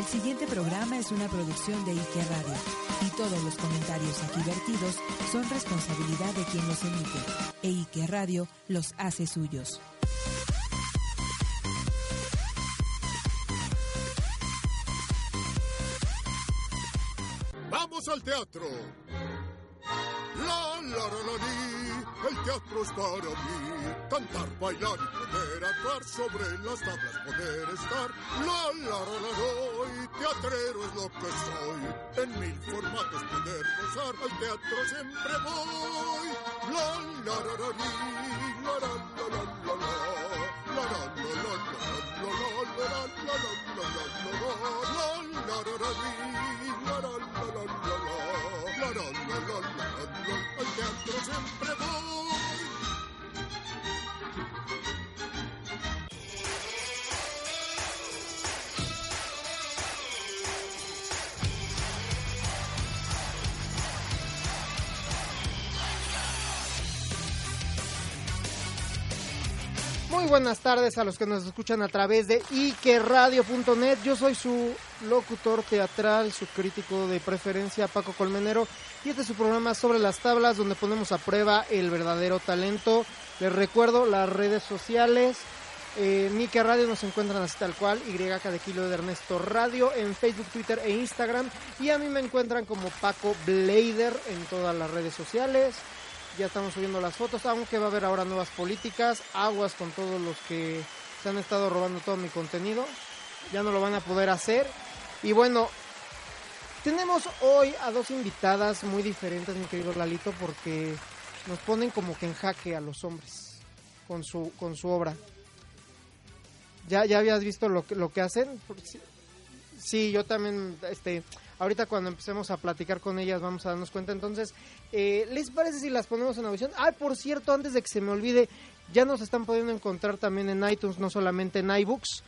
El siguiente programa es una producción de Ike Radio y todos los comentarios aquí vertidos son responsabilidad de quien los emite e Ike Radio los hace suyos. ¡Vamos al teatro! La, la, la, la, li, el teatro es para mí. Cantar, bailar y poder actuar sobre las tablas, poder estar. La, la, la, la, la, y teatrero es lo que soy. En mil formatos poder gozar, al teatro siempre voy. La, la, la, la, li, la, la, la, la, la, la. La, la, la, la, la, la, la, la, la, Muy buenas tardes a los que nos escuchan a través de ikeradio.net. Yo soy su locutor teatral, su crítico de preferencia, Paco Colmenero. Y este es su programa sobre las tablas donde ponemos a prueba el verdadero talento. Les recuerdo las redes sociales. Eh, Ike Radio nos encuentran así tal cual, YK de Kilo de Ernesto Radio en Facebook, Twitter e Instagram. Y a mí me encuentran como Paco Blader en todas las redes sociales ya estamos subiendo las fotos, aunque va a haber ahora nuevas políticas, aguas con todos los que se han estado robando todo mi contenido, ya no lo van a poder hacer. Y bueno, tenemos hoy a dos invitadas muy diferentes, mi querido Lalito, porque nos ponen como que en jaque a los hombres con su, con su obra. ¿Ya, ya habías visto lo que, lo que hacen? Sí, yo también, este, ahorita cuando empecemos a platicar con ellas vamos a darnos cuenta. Entonces, eh, ¿les parece si las ponemos en audición? Ah, por cierto, antes de que se me olvide, ya nos están pudiendo encontrar también en iTunes, no solamente en iBooks.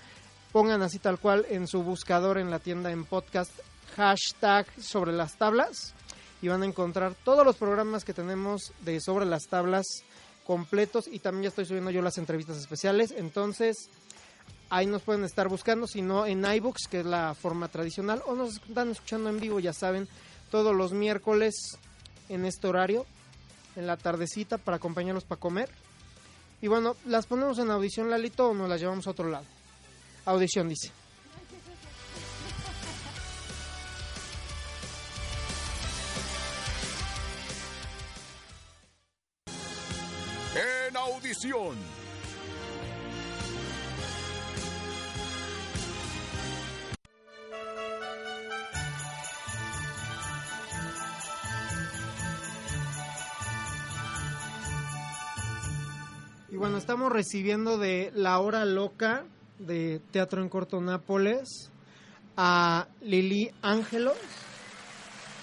Pongan así tal cual en su buscador en la tienda en podcast hashtag sobre las tablas y van a encontrar todos los programas que tenemos de sobre las tablas completos y también ya estoy subiendo yo las entrevistas especiales. Entonces, ahí nos pueden estar buscando, si no en iBooks, que es la forma tradicional, o nos están escuchando en vivo, ya saben, todos los miércoles en este horario, en la tardecita, para acompañarlos para comer. Y bueno, ¿las ponemos en audición, Lalito, o nos las llevamos a otro lado? Audición, dice. En audición. Y bueno, estamos recibiendo de La Hora Loca de Teatro en Corto Nápoles a Lili Ángelos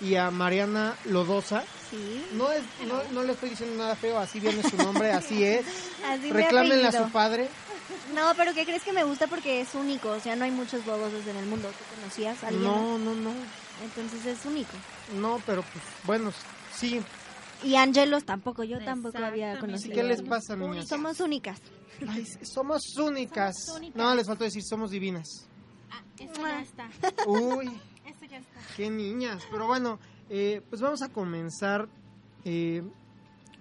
y a Mariana Lodosa. Sí. No, es, no, no le estoy diciendo nada feo, así viene su nombre, así es. Así Reclámenle a su padre. No, pero ¿qué crees que me gusta? Porque es único. O sea, no hay muchos bobosos en el mundo. ¿Tú conocías a alguien? No, no, no. Entonces es único. No, pero pues bueno, sí. Y Angelos tampoco. Yo tampoco había ¿Y conocido. qué les pasa, niñas? Somos únicas. Ay, somos únicas. Somos únicas. No, les faltó decir somos divinas. Ah, eso ya está. Uy, Eso ya está. qué niñas. Pero bueno, eh, pues vamos a comenzar. Eh,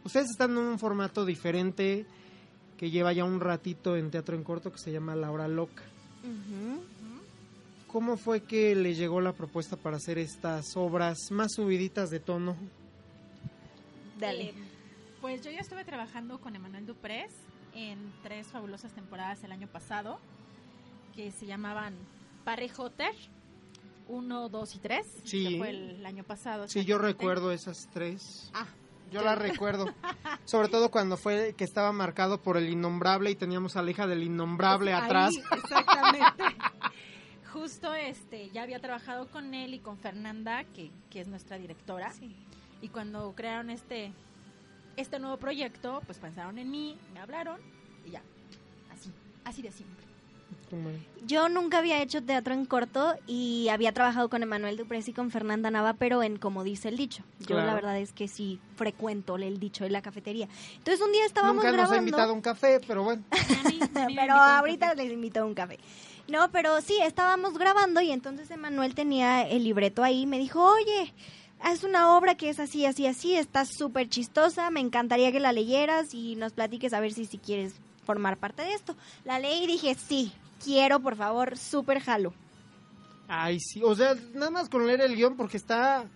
ustedes están en un formato diferente que lleva ya un ratito en teatro en corto que se llama La Hora Loca. Ujú. ¿Cómo fue que les llegó la propuesta para hacer estas obras más subiditas de tono? Dale. Eh, pues yo ya estuve trabajando con Emanuel Duprés en tres fabulosas temporadas el año pasado, que se llamaban Parejoter 1, 2 y 3, Sí. que fue el año pasado. Sí, yo recuerdo esas tres. Ah, Yo las recuerdo. Sobre todo cuando fue que estaba marcado por el innombrable y teníamos a la hija del innombrable Ahí, atrás. Exactamente. Justo este, ya había trabajado con él y con Fernanda, que, que es nuestra directora. Y cuando crearon este, este nuevo proyecto, pues pensaron en mí, me hablaron y ya. Así, así de simple. Yo nunca había hecho teatro en corto y había trabajado con Emanuel Duprés y con Fernanda Nava, pero en como dice el dicho. Yo Claro. la verdad es que sí frecuento el dicho de la cafetería. Entonces un día estábamos Nunca nos grabando. ha invitado a un café, pero bueno. Mí- pero ahorita café. les invito a un café. No, pero sí, estábamos grabando y entonces Emanuel tenía el libreto ahí y me dijo, oye, es una obra que es así, así, así, está súper chistosa, me encantaría que la leyeras y nos platiques a ver si, si quieres formar parte de esto. La leí y dije, sí, quiero, por favor, súper jalo. Ay, sí. O sea, nada más con leer el guion porque está,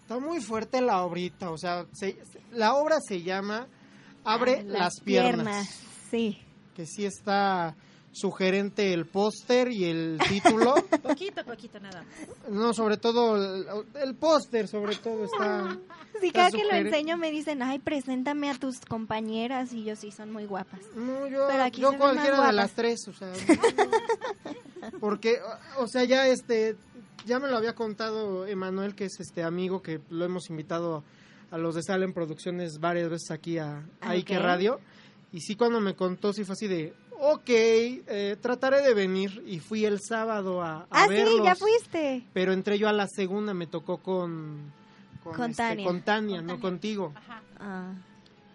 está muy fuerte la obrita. O sea, se- la obra se llama Abre Ah, las, piernas. Sí. Que sí está sugerente el póster y el título. Poquito, poquito nada más. no, sobre todo el, el póster, sobre todo está... Sí, Está cada que lo enseño me dicen, ay, preséntame a tus compañeras y yo sí, son muy guapas. No, yo, Pero aquí yo cualquiera de guapas. las tres, o sea, no. porque, o sea, ya este, ya me lo había contado Emanuel, que es este amigo que lo hemos invitado a los de Salem Producciones varias veces aquí a, a Ah, Ike. Radio, y sí cuando me contó, sí fue así de, ok, eh, trataré de venir, y fui el sábado a, a Ah, verlos, sí, ya fuiste. pero entré yo a la segunda, me tocó con... Con este, Tania. con Tania, Con no Tania. contigo. Ajá. Ah.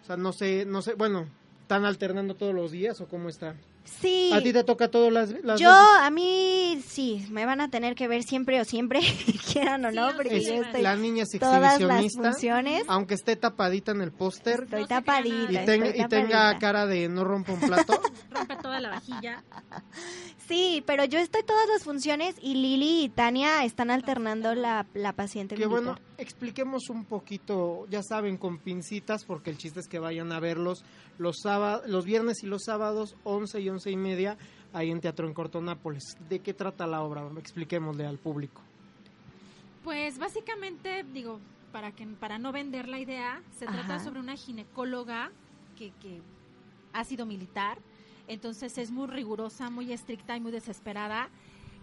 O sea, no sé, no sé, bueno, ¿están alternando todos los días o cómo está? Sí. ¿A ti te toca todas las, las Yo, veces? a mí, sí, me van a tener que ver siempre o siempre, quieran o no, Sí, porque Es- yo estoy la niña es todas las exhibicionista, funciones. aunque esté tapadita en el póster Estoy No tapadita. y, estoy y tenga cara de no rompa un plato. Rompe toda la vajilla. Sí, pero yo estoy todas las funciones y Lili y Tania están alternando la, la paciente que militar. bueno, expliquemos un poquito, ya saben, con pincitas, porque el chiste es que vayan a verlos los sábados, los viernes y los sábados, 11 y 11 y media, ahí en Teatro en Cortonápolis. ¿De qué trata la obra? Expliquémosle al público. Pues básicamente, digo, para que para no vender la idea, se trata sobre una ginecóloga que, que ha sido militar, entonces es muy rigurosa, muy estricta y muy desesperada.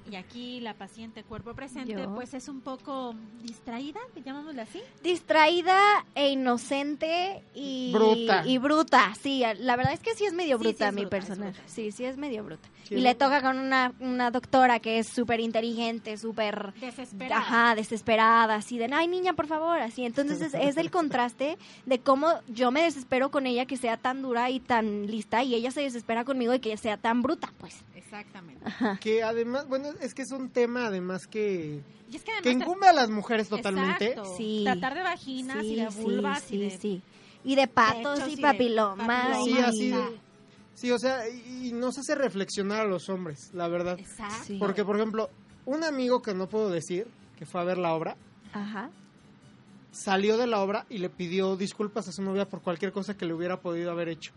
Y aquí la paciente cuerpo presente, Yo. pues es un poco distraída, llamámosle así. Distraída e inocente y Bruta. Y bruta, sí. La verdad es que sí es medio Sí, bruta sí es mi bruta, personaje. bruta. Sí, sí es medio bruta. Sí, y le toca con una, una doctora que es súper inteligente, súper... Desesperada. Ajá, desesperada, así de, ay niña, por favor, así. Entonces es, es el contraste de cómo yo me desespero con ella que sea tan dura y tan lista y ella se desespera conmigo y que sea tan bruta, pues. Exactamente. Que además, bueno, es que es un tema además que, Y es que que además... incumbe a las mujeres totalmente. Exacto. Sí. Tratar de vaginas y de vulvas sí, y de... sí. Y de patos y y de papilomas. Sí, y- así de- Sí, o sea, y, y nos hace reflexionar a los hombres, la verdad. Exacto. Sí. Porque, por ejemplo, un amigo que no puedo decir, que fue a ver la obra, Ajá. salió de la obra y le pidió disculpas a su novia por cualquier cosa que le hubiera podido haber hecho.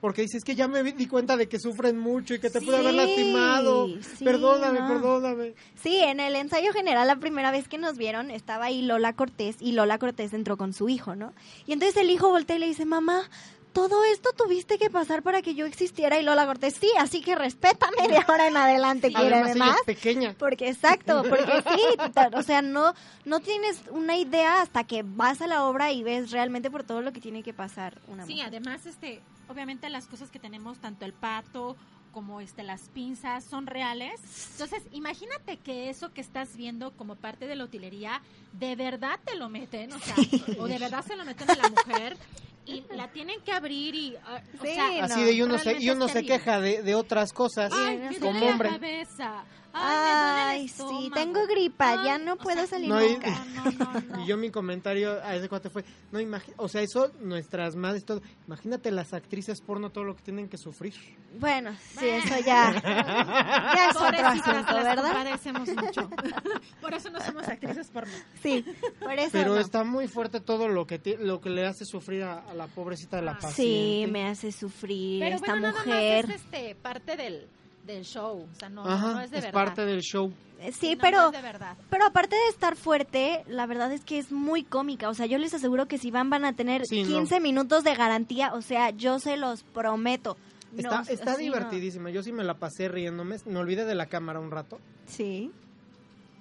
Porque dice, es que ya me di cuenta de que sufren mucho y que te pude haber Sí, lastimado. sí, perdóname, no. perdóname. Sí, en el ensayo general, la primera vez que nos vieron, estaba ahí Lola Cortés y Lola Cortés entró con su hijo, ¿no? Y entonces el hijo voltea y le dice, mamá, todo esto tuviste que pasar para que yo existiera. Y Lola Cortés, sí, así que respétame de ahora en adelante, quiere Además, ella más. es pequeña. Porque exacto, porque sí, o sea, no no tienes una idea hasta que vas a la obra y ves realmente por todo lo que tiene que pasar una Sí, mujer. además, este, obviamente las cosas que tenemos, tanto el pato como este las pinzas, son reales. Entonces, imagínate que eso que estás viendo como parte de la utilería, de verdad te lo meten, o sea, o de verdad se lo meten a la mujer y la tienen que abrir y, ah, o Sí, sea, no, Así de, y uno se, y uno se queja de, de otras cosas Ay, como hombre. la cabeza. Ay, me duele Ay, el sí, tengo gripa, Ay, ya no puedo sea, salir No, nunca. No, no, no, no. Y yo mi comentario a ese cuate fue, no imagi- o sea, eso nuestras madres todo, imagínate las actrices porno todo lo que tienen que sufrir. Bueno, sí, Bueno. eso ya, ya es otro Pobrecitas, asunto, las ¿verdad? compadecemos mucho. Por eso no somos actrices porno. Sí, por eso Pero no. está muy fuerte todo lo que lo que le hace sufrir a, a la pobrecita de la Ah, Sí, me hace sufrir Pero esta bueno, mujer. nada más es este, parte del, del show. O sea, no, Ajá, no es de es verdad. parte del show. Eh, Sí, No, pero... no es de verdad. Pero aparte de estar fuerte, la verdad es que es muy cómica. O sea, yo les aseguro que si van van a tener Sí, no. 15 minutos de garantía. O sea, yo se los prometo. Está, No, está sí, no. divertidísima. Yo sí me la pasé riéndome. Me olvidé de la cámara un rato. Sí.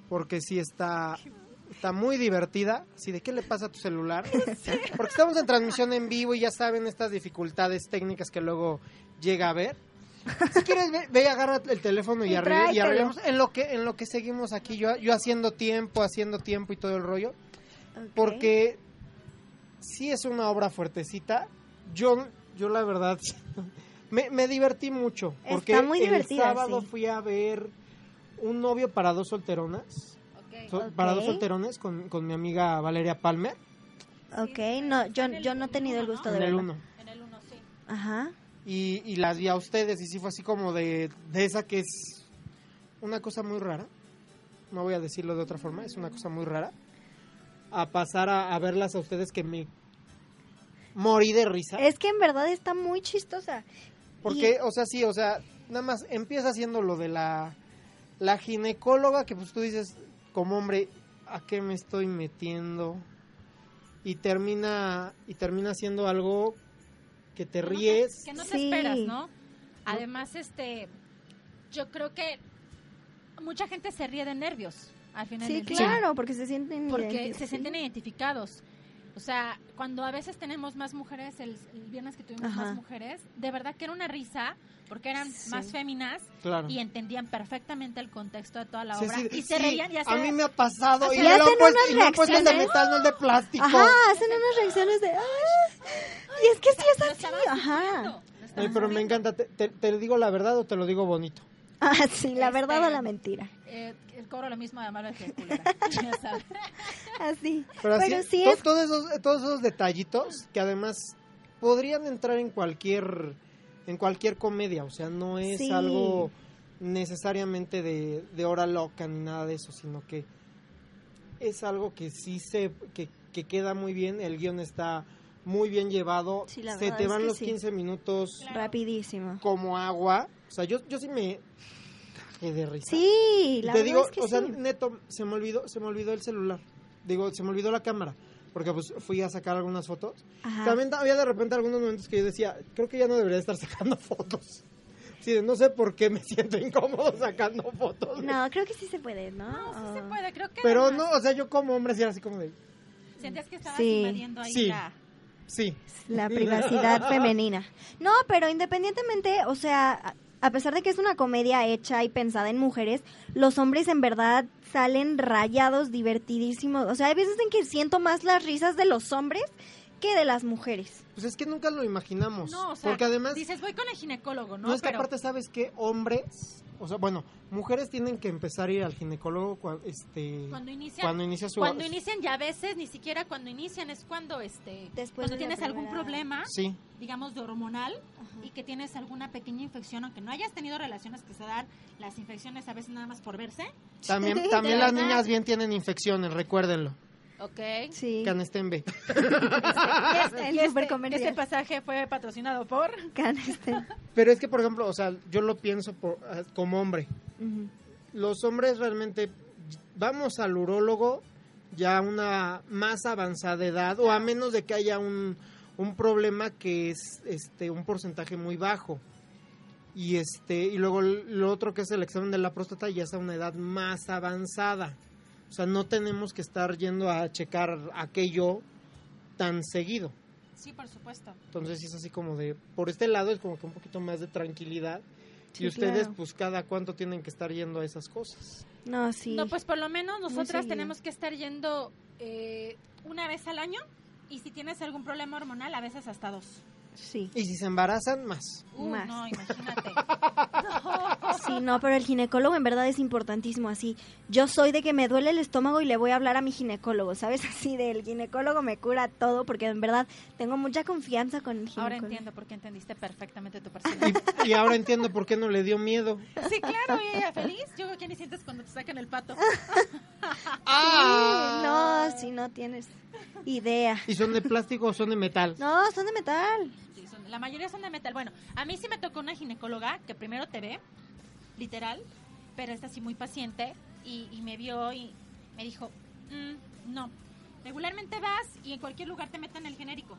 Porque sí está, está muy divertida. Sí, ¿de qué le pasa a tu celular? Porque estamos en transmisión en vivo y ya saben estas dificultades técnicas que luego llega a ver. Si quieres, ve, ve, agarra el teléfono y, Y arregle- y tráetelo. arreglamos. En lo, que, en lo que seguimos aquí, yo, yo haciendo tiempo, haciendo tiempo y todo el rollo. Porque sí es una obra fuertecita. Yo, yo la verdad, me, me divertí mucho. Porque Está muy divertida, el sábado sí. fui a ver un novio para dos solteronas. So-. Para dos solterones con, con mi amiga Valeria Palmer Ok, no, yo, yo no he tenido el gusto de en el verlo. uno. En el uno sí. Ajá. Y, y las vi a ustedes y sí fue así como de, de esa que es una cosa muy rara. No voy a decirlo de otra forma, es una cosa muy rara. A pasar a, a verlas a ustedes que me morí de risa. Es que en verdad está muy chistosa. Porque, o sea, sí, o sea, nada más empieza haciendo lo de la, la ginecóloga, que pues tú dices, como hombre, ¿a qué me estoy metiendo? Y termina, y termina haciendo algo que te Que no te- ríes. Que no te Sí. esperas, ¿no? Además, este, yo creo que mucha gente se ríe de nervios al final Sí, del día. claro, porque se sienten Porque se sienten identificados. O sea, cuando a veces tenemos más mujeres, el, el viernes que tuvimos Ajá. más mujeres, de verdad que era una risa, porque eran Sí. más féminas Claro. y entendían perfectamente el contexto de toda la obra. sí, y se sí, reían y a hacían- mí me ha pasado y, me lo han puesto, de reacciones. metal, no el de plástico. Ajá, hacen unas reacciones de... "Ay". Y es que sí es así, ajá. Ay, pero me encanta, ¿Te, te, te digo la verdad o te lo digo bonito? Ah, sí, la verdad o Este, la mentira. Eh, el cobro lo mismo de amable que culera. Así. Pero, así, Pero sí to- es... todos, esos, todos esos detallitos que además podrían entrar en cualquier en cualquier comedia, o sea, no es Sí. algo necesariamente de, de hora loca ni nada de eso, sino que es algo que sí se que, que queda muy bien, el guion está muy bien llevado, Sí, la se te es van que los sí. 15 minutos Rapidísimo. como agua, o sea, yo, yo sí me cagué de risa. Sí, la te verdad digo, es que o sea, sí. neto, se me olvidó, se me olvidó el celular. Digo, se me olvidó la cámara, porque pues fui a sacar algunas fotos. Ajá. También había de repente algunos momentos que yo decía, creo que ya no debería estar sacando fotos. Sí, no sé por qué me siento incómodo sacando fotos. No, creo que sí se puede, ¿no? No, sí se puede, creo que Pero además no, o sea, yo como hombre sí era así como de, sentías que estabas Sí. invadiendo ahí Sí. la... sí. La privacidad femenina. No, pero independientemente, o sea, a- pesar de que es una comedia hecha y pensada en mujeres, los hombres en verdad salen rayados, divertidísimos. O sea, hay veces en que siento más las risas de los hombres que de las mujeres. Pues es que nunca lo imaginamos. No, o sea, porque además, dices, voy con el ginecólogo, ¿no? no, es que Pero aparte, ¿sabes qué? Hombres, o sea, bueno, mujeres tienen que empezar a ir al ginecólogo cua- este, cuando inician... cuando inicia su... Cuando inician ya a veces ni siquiera cuando inician es cuando este Después cuando de tienes algún problema Sí, digamos de hormonal y que tienes alguna pequeña infección aunque no hayas tenido relaciones que se dan las infecciones a veces nada más por verse. También, también las niñas bien tienen infecciones, recuérdenlo. Ok Sí. Canestembe. El este, supercomercial. este pasaje fue patrocinado por Caneste. Pero es que, por ejemplo, o sea, yo lo pienso por- ah, como hombre. Los hombres realmente vamos al urólogo ya a una más avanzada edad o a menos de que haya un, un problema que es este un porcentaje muy bajo. Y este y luego lo otro que es el examen de la próstata ya es a una edad más avanzada. O sea, no tenemos que estar yendo a checar aquello tan seguido. sí por supuesto Entonces es así como de, por este lado es como que un poquito más de tranquilidad. Sí, y ustedes claro. pues cada cuánto tienen que estar yendo a esas cosas. No, sí. no pues por lo menos nosotras tenemos que estar yendo eh, una vez al año y si tienes algún problema hormonal a veces hasta dos Sí. Y si se embarazan, más. Uh, Más. no imagínate Sí, no, pero el ginecólogo en verdad es importantísimo. Así, yo soy de que me duele el estómago y le voy a hablar a mi ginecólogo, ¿sabes? Así del ginecólogo me cura todo porque en verdad tengo mucha confianza con el ginecólogo. ahora entiendo por qué entendiste perfectamente tu personaje Y, y ahora entiendo por qué no le dio miedo. Sí, claro, y ella feliz. Yo creo que ni sientes cuando te sacan el pato. ¡Ah! No, si no tienes idea. ¿Y son de plástico o son de metal? No, son de metal. La mayoría son de metal. Bueno, a mí sí me tocó una ginecóloga que primero te ve literal, pero esta sí muy paciente y, y me vio y me dijo, "Mm, no, regularmente vas y en cualquier lugar te meten el genérico.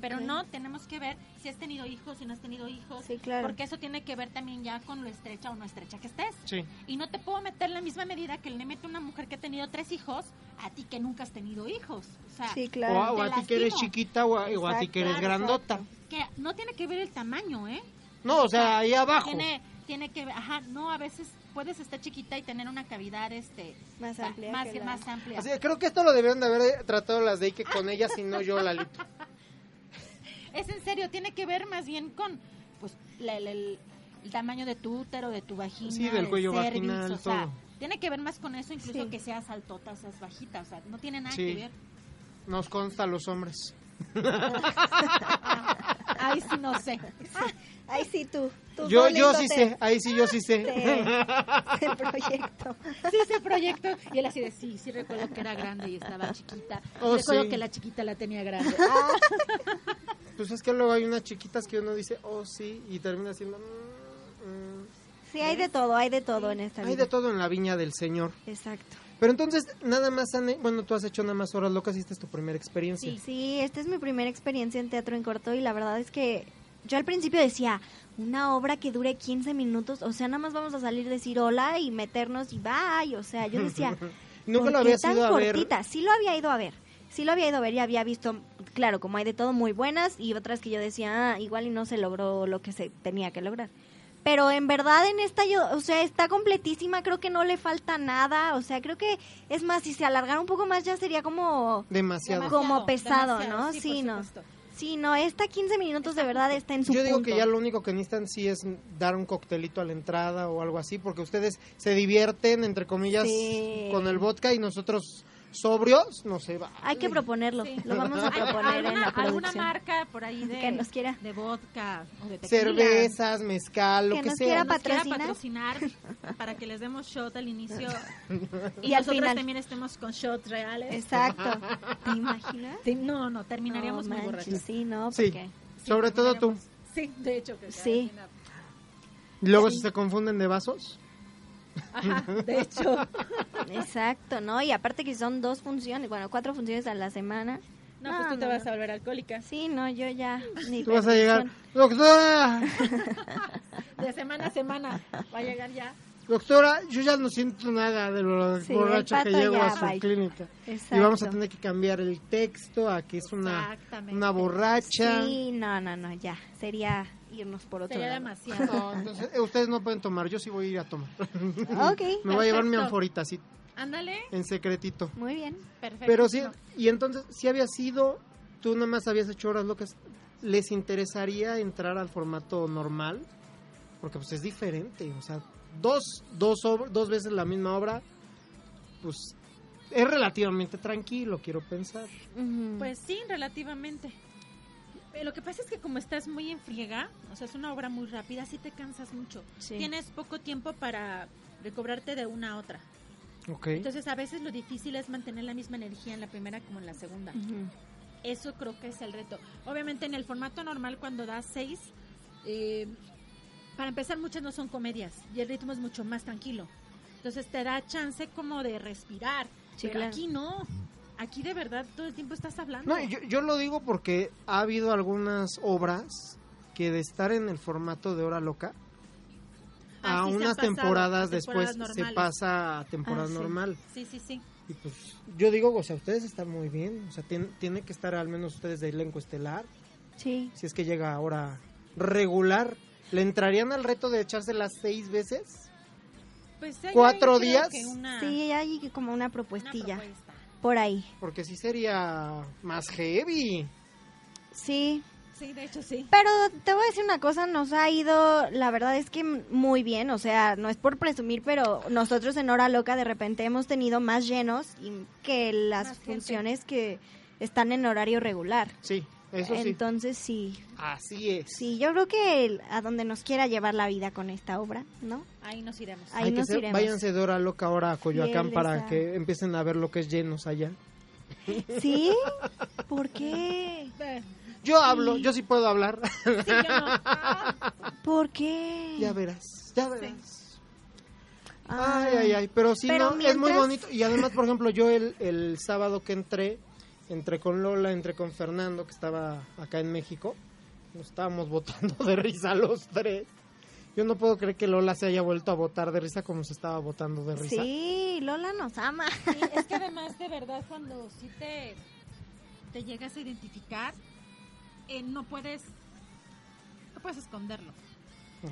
Pero no, tenemos que ver si has tenido hijos, si no has tenido hijos, Sí, claro. porque eso tiene que ver también ya con lo estrecha o no estrecha que estés. Sí. Y no te puedo meter la misma medida que le mete una mujer que ha tenido tres hijos a ti que nunca has tenido hijos. O sea, Sí, O, claro. a- o a ti que eres chiquita o a, o a ti Exacto, que eres grandota. Que no tiene que ver el tamaño, ¿eh? No, o sea, ahí abajo. Tiene, tiene que ver, ajá, no, a veces puedes estar chiquita y tener una cavidad este Más va- amplia más, que la- más amplia. Así, creo que esto lo debieron de haber tratado las de Ike con ellas y no yo, Lalito. Es en serio, tiene que ver más bien con pues la- la- el, el tamaño de tu útero, de tu vagina, Sí, del cuello cervix, vaginal, o sea, todo. tiene que ver más con eso incluso Sí. que seas altota, seas bajita, o sea, no tiene nada Sí. que ver. Nos consta a los hombres. Ay, sí, no sé. Ay, sí, tú. tú Yo, yo sí te- sé, ahí sí yo sí sé. te- el proyecto. Sí, ese proyecto. Y él así de, sí, sí recuerdo que era grande y estaba chiquita. Oh, recuerdo sí. que la chiquita la tenía grande. Pues es que luego hay unas chiquitas que uno dice, oh sí, y termina siendo... mm, mm. Sí, hay de todo, hay de todo en esta Hay vida. de todo en la viña del Señor. Exacto. Pero entonces, nada más, Anne, bueno, tú has hecho nada más horas locas y esta es tu primera experiencia. Sí, esta es mi primera experiencia en teatro en corto y la verdad es que yo al principio decía, una obra que dure 15 minutos, o sea, nada más vamos a salir a decir hola y meternos y bye, o sea, yo decía, Nunca ¿por lo tan ido a ver. cortita? Sí lo había ido a ver, sí lo había ido a ver y había visto, claro, como hay de todo muy buenas y otras que yo decía, ah, igual y no se logró lo que se tenía que lograr. Pero en verdad en esta yo, o sea, está completísima, creo que no le falta nada, o sea, creo que es más, si se alargara un poco más ya sería como Demasiado. Como pesado, demasiado, ¿no? Sí, Sí, por no. supuesto. Sí, no, esta 15 minutos de verdad está en su Yo digo punto. que ya lo único que necesitan sí es dar un coctelito a la entrada o algo así, porque ustedes se divierten, entre comillas, Sí. con el vodka y nosotros sobrios, no sé, va. Hay que proponerlo, Sí. lo vamos a ¿Hay proponer en alguna, marca por ahí de, Que nos quiera. de vodka o de tequila? Cervezas, mezcal, lo Que que, nos sea. quiera nos quiera patrocinar. para que les demos shot al inicio y, Y al nosotros final. también estemos con shots reales. Exacto. ¿Te imaginas? Sí, no, no, terminaríamos No muy manches, borrachos. Sí, no, Sí. Sobre todo tú. Sí, de hecho. Que Sí. luego si se confunden de vasos. Ajá, de hecho. Exacto, ¿no? Y aparte que son dos funciones, bueno, cuatro funciones a la semana. No, pues tú te vas a volver alcohólica. Sí, no, yo ya... Ni Tú vas a llegar, doctora, De semana a semana va a llegar ya. doctora, yo ya no siento nada de lo Sí, borracho que ya, a su bye. clínica. Exacto. Y vamos a tener que cambiar el texto a que es una, una borracha. Sí, no, no, no, ya. Sería irnos por otro Sería lado. demasiado. No, entonces eh, ustedes no pueden tomar, yo sí voy a ir a tomar. Ok, Me voy a llevar mi anforita así, Ándale. en secretito. muy bien. Perfecto. Pero sí, y entonces, si había sido, tú nada más habías hecho horas locas, ¿les interesaría entrar al formato normal? Porque pues es diferente, o sea, dos, dos, dos veces la misma obra, pues es relativamente tranquilo, quiero pensar. Pues sí, relativamente. Eh, Lo que pasa es que como estás muy en friega, o sea, es una obra muy rápida, sí te cansas mucho. Sí. Tienes poco tiempo para recobrarte de una a otra. Ok. Entonces, a veces lo difícil es mantener la misma energía en la primera como en la segunda. Ujú. Eso creo que es el reto. Obviamente, en el formato normal, cuando das seis, eh, para empezar, muchas no son comedias y el ritmo es mucho más tranquilo. Entonces, te da chance como de respirar. Sí, pero claro. aquí no. Aquí de verdad todo el tiempo estás hablando. No, yo, yo lo digo porque ha habido algunas obras que de estar en el formato de hora loca, Ah, a unas temporadas después se pasa a temporada Ah, sí. normal. Sí, sí, sí. Y pues yo digo, o sea, ustedes están muy bien, o sea, tien- tiene que estar al menos ustedes de elenco estelar, Sí. si es que llega ahora regular. ¿Le entrarían al reto de echarse las seis veces? Pues hay ¿Cuatro días? que una- Sí, hay como una propuestilla por ahí. Porque sí sería más heavy. Sí, Sí, de hecho sí. pero te voy a decir una cosa, nos ha ido, la verdad es que muy bien, o sea, no es por presumir, pero nosotros en Hora Loca de repente hemos tenido más llenos y- que las Más gente. funciones que están en horario regular. Sí, eso sí. Entonces sí, Así es. sí, yo creo que el- a donde nos quiera llevar la vida con esta obra, ¿no? Ahí nos iremos. Ahí Hay que nos ser- iremos. váyanse de hora loca ahora a Coyoacán Fiel para esa. que empiecen a ver lo que es llenos allá. ¿Sí? ¿Por qué? Yo hablo, yo sí puedo hablar. Sí, yo no. Ah, ¿Por qué? ya verás, ya verás. Ay, ay, ay, pero sí, Pero no, es muy bonito. Y además, por ejemplo, yo el, el sábado que entré, entré con Lola, entré con Fernando, que estaba acá en México. Nos estábamos botando de risa los tres. Yo no puedo creer que Lola se haya vuelto a botar de risa como se estaba botando de risa. Sí, Lola nos ama. Sí, es que además de verdad cuando sí te, te llegas a identificar, eh, no puedes no puedes esconderlo.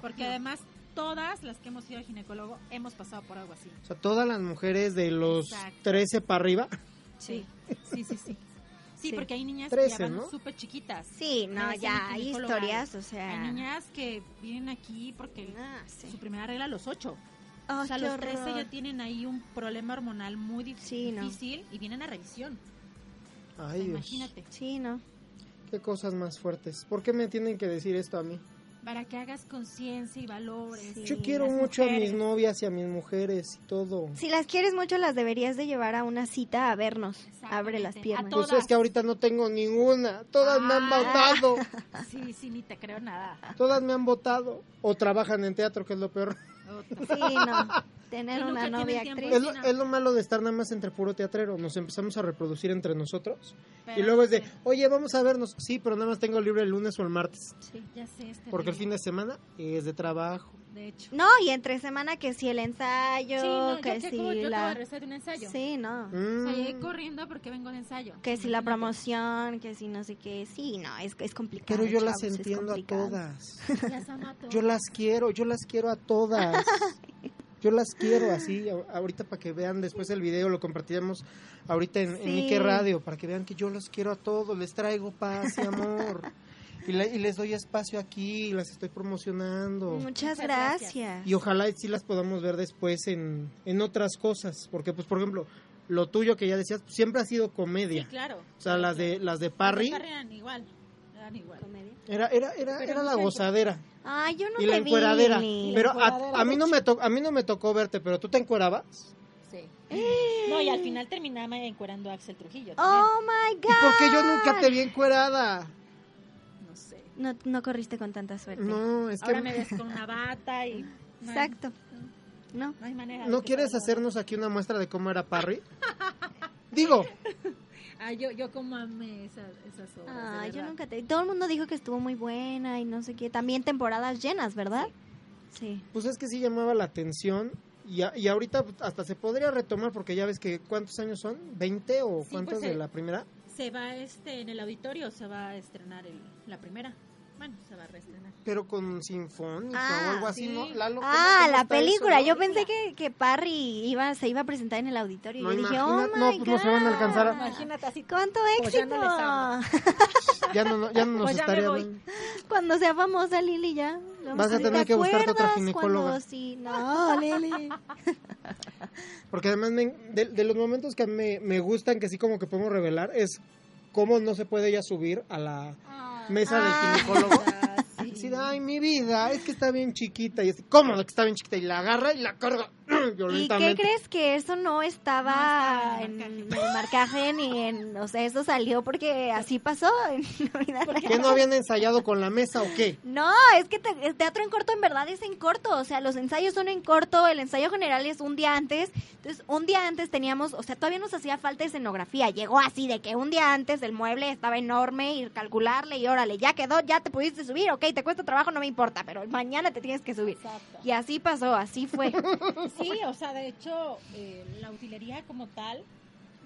Porque además todas las que hemos ido al ginecólogo hemos pasado por algo así. O sea, todas las mujeres de los Exacto. 13 para arriba. Sí, sí, sí, sí. Sí, Sí. porque hay niñas que ya van ¿no? súper chiquitas. Sí, no, ya hay historias, o sea. Hay niñas que vienen aquí porque Ah, sí. su primera regla a los 8. Ay, o sea, los 13 horror. ya tienen ahí un problema hormonal muy dif- Sí, no. difícil y vienen a revisión. Ay, Dios. Imagínate. Sí, no. Qué cosas más fuertes. ¿Por qué me tienen que decir esto a mí? Para que hagas conciencia y valores. Sí. Yo quiero mucho a mis novias y a mis mujeres y todo. Si las quieres mucho, las deberías de llevar a una cita a vernos. Abre las piernas. Pues es que ahorita no tengo ninguna. Todas me han Ah. votado. Sí, sí, ni te creo nada. Todas me han votado. O trabajan en teatro, que es lo peor. Otra. Sí, no. Tener Y una novia tiempo. actriz. Es lo, es lo malo de estar nada más entre puro teatrero. Nos empezamos a reproducir entre nosotros. y Pero luego es de, oye, vamos a vernos. Sí, pero nada más tengo libre el lunes o el martes. Sí. Ya sé, es Porque el fin de semana es de trabajo. De hecho. No, y entre semana que si el ensayo, Sí, no, yo, que que si yo acabo la... de un ensayo. Sí, no. O sea, llegué Mm, corriendo porque vengo de ensayo. Que si la promoción, que si no sé qué. Sí, no, es, es complicado. pero yo las chavos, es entiendo a todas. Las amo a todas. Yo las quiero, yo las quiero a todas. Yo las quiero así, ahorita para que vean después el video, lo compartiremos ahorita en, en Sí. Ike Radio, para que vean que yo los quiero a todos, les traigo paz y amor. y, le- y les doy espacio aquí, las estoy promocionando. Muchas Muchas gracias. gracias. Y ojalá sí las podamos ver después en, en otras cosas, porque pues por ejemplo, lo tuyo que ya decías, pues, siempre ha sido Sí, comedia. claro. O sea, las de las de Parry, Las de Parry eran igual. Eran igual. Era era era, era la gozadera Ay, yo no y la te vi. encueradera. Pero encueradera, a, a mí no me to- a mí no me tocó verte, pero tú te encuerabas. Sí. No, y al final terminaba encuerando a Axel Trujillo. también. Oh my ¿Y god. por qué yo nunca te vi encuerada? No sé. No, no corriste con tanta suerte. No, es que Ahora me ves con una bata y. no hay- Exacto. No. No hay manera. de ¿No que quieres hacernos aquí una muestra de cómo era Parry? Digo, Ah, yo, yo como amé esas, esas obras. Ay, yo nunca te... Todo el mundo dijo que estuvo muy buena y no sé qué. También temporadas llenas, ¿verdad? Sí. pues es que sí llamaba la atención y, a- y ahorita hasta se podría retomar porque ya ves que ¿cuántos años son? ¿20 o Sí, cuántos pues, de eh, la primera? Se va este en el auditorio, se va a estrenar el, la primera. Bueno, se va a reestrenar. Pero con sinfónica Ah, o algo así, sí. ¿no? Lalo, ¿cómo- Ah, la está eso, película. no? Yo pensé que, que Parry iba, se iba a presentar en el auditorio. No, y yo dije, oh no, my pues no se van a alcanzar a-. Imagínate así. ¿Cuánto Pues ya éxito? no. Ya no, no- ya no nos Pues estaría. Cuando sea famosa Lili ya. Vas a ¿te tener que buscarte otra ginecóloga. cuando sí? No, Lili. Porque además me- de, de los momentos que a mí me, me gustan, que sí como que podemos revelar, es cómo no se puede ella subir a la mesa Ah. del ginecólogo. Sí. Así de, ay, mi vida, es que está bien chiquita. Y así, ¿cómo que está bien chiquita? Y la agarra y la carga ¿Y qué crees que eso no estaba, No estaba en en el marcaje ni en, o sea, eso salió porque así pasó en la real. ¿Que no habían ensayado con la mesa o qué? No, es que te- el teatro en corto en verdad es en corto, o sea, los ensayos son en corto, el ensayo general es un día antes, entonces un día antes teníamos, o sea, todavía nos hacía falta escenografía, llegó así de que un día antes el mueble estaba enorme y calcularle y órale, ya quedó, ya te pudiste subir, ok, te cuesta trabajo, no me importa, pero mañana te tienes que subir. Exacto. Y así pasó, así fue. Sí, o sea, de hecho, eh, la utilería como tal,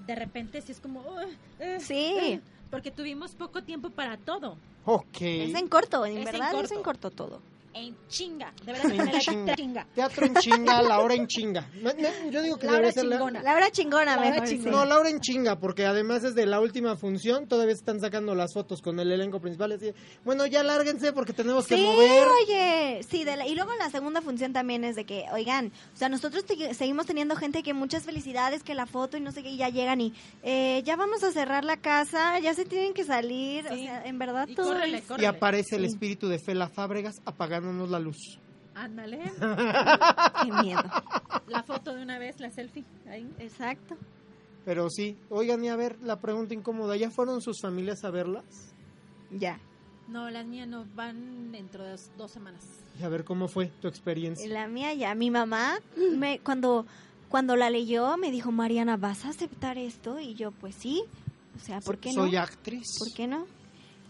de repente sí es como... "Ugh, ugh, Sí. ugh", porque tuvimos poco tiempo para todo. Ok. Es en corto, en Es en verdad es corto. en corto todo. En chinga. De verdad, En que me la chinga. chinga. Teatro en chinga, la hora en chinga. Yo digo que La hora debería ser la- chingona. La hora chingona, La hora mejor. chingona. No, la hora en chinga, porque además es de la última función, todavía están sacando las fotos con el elenco principal. Así, bueno, ya lárguense porque tenemos que Sí, mover. oye, sí, de la- y luego la segunda función también es de que, oigan, o sea, nosotros te- seguimos teniendo gente que muchas felicidades, que la foto y no sé qué, y ya llegan y eh, ya vamos a cerrar la casa, ya se tienen que salir, o sea, en verdad Y todo córrele, es- Y aparece el espíritu de Fela Fábregas apagándonos la luz. Ándale. Qué miedo. La foto de una vez, la selfie. Ahí. Exacto. Pero sí, oigan, y a ver, la pregunta incómoda, ¿ya fueron sus familias a verlas? Ya. No, las mías no van dentro de dos, dos semanas. Y a ver cómo fue tu experiencia. La mía ya, mi mamá, me, cuando, cuando la leyó, me dijo, Mariana, ¿vas a aceptar esto? Y yo, pues sí. O sea, ¿por qué no? Soy actriz. ¿Por qué no?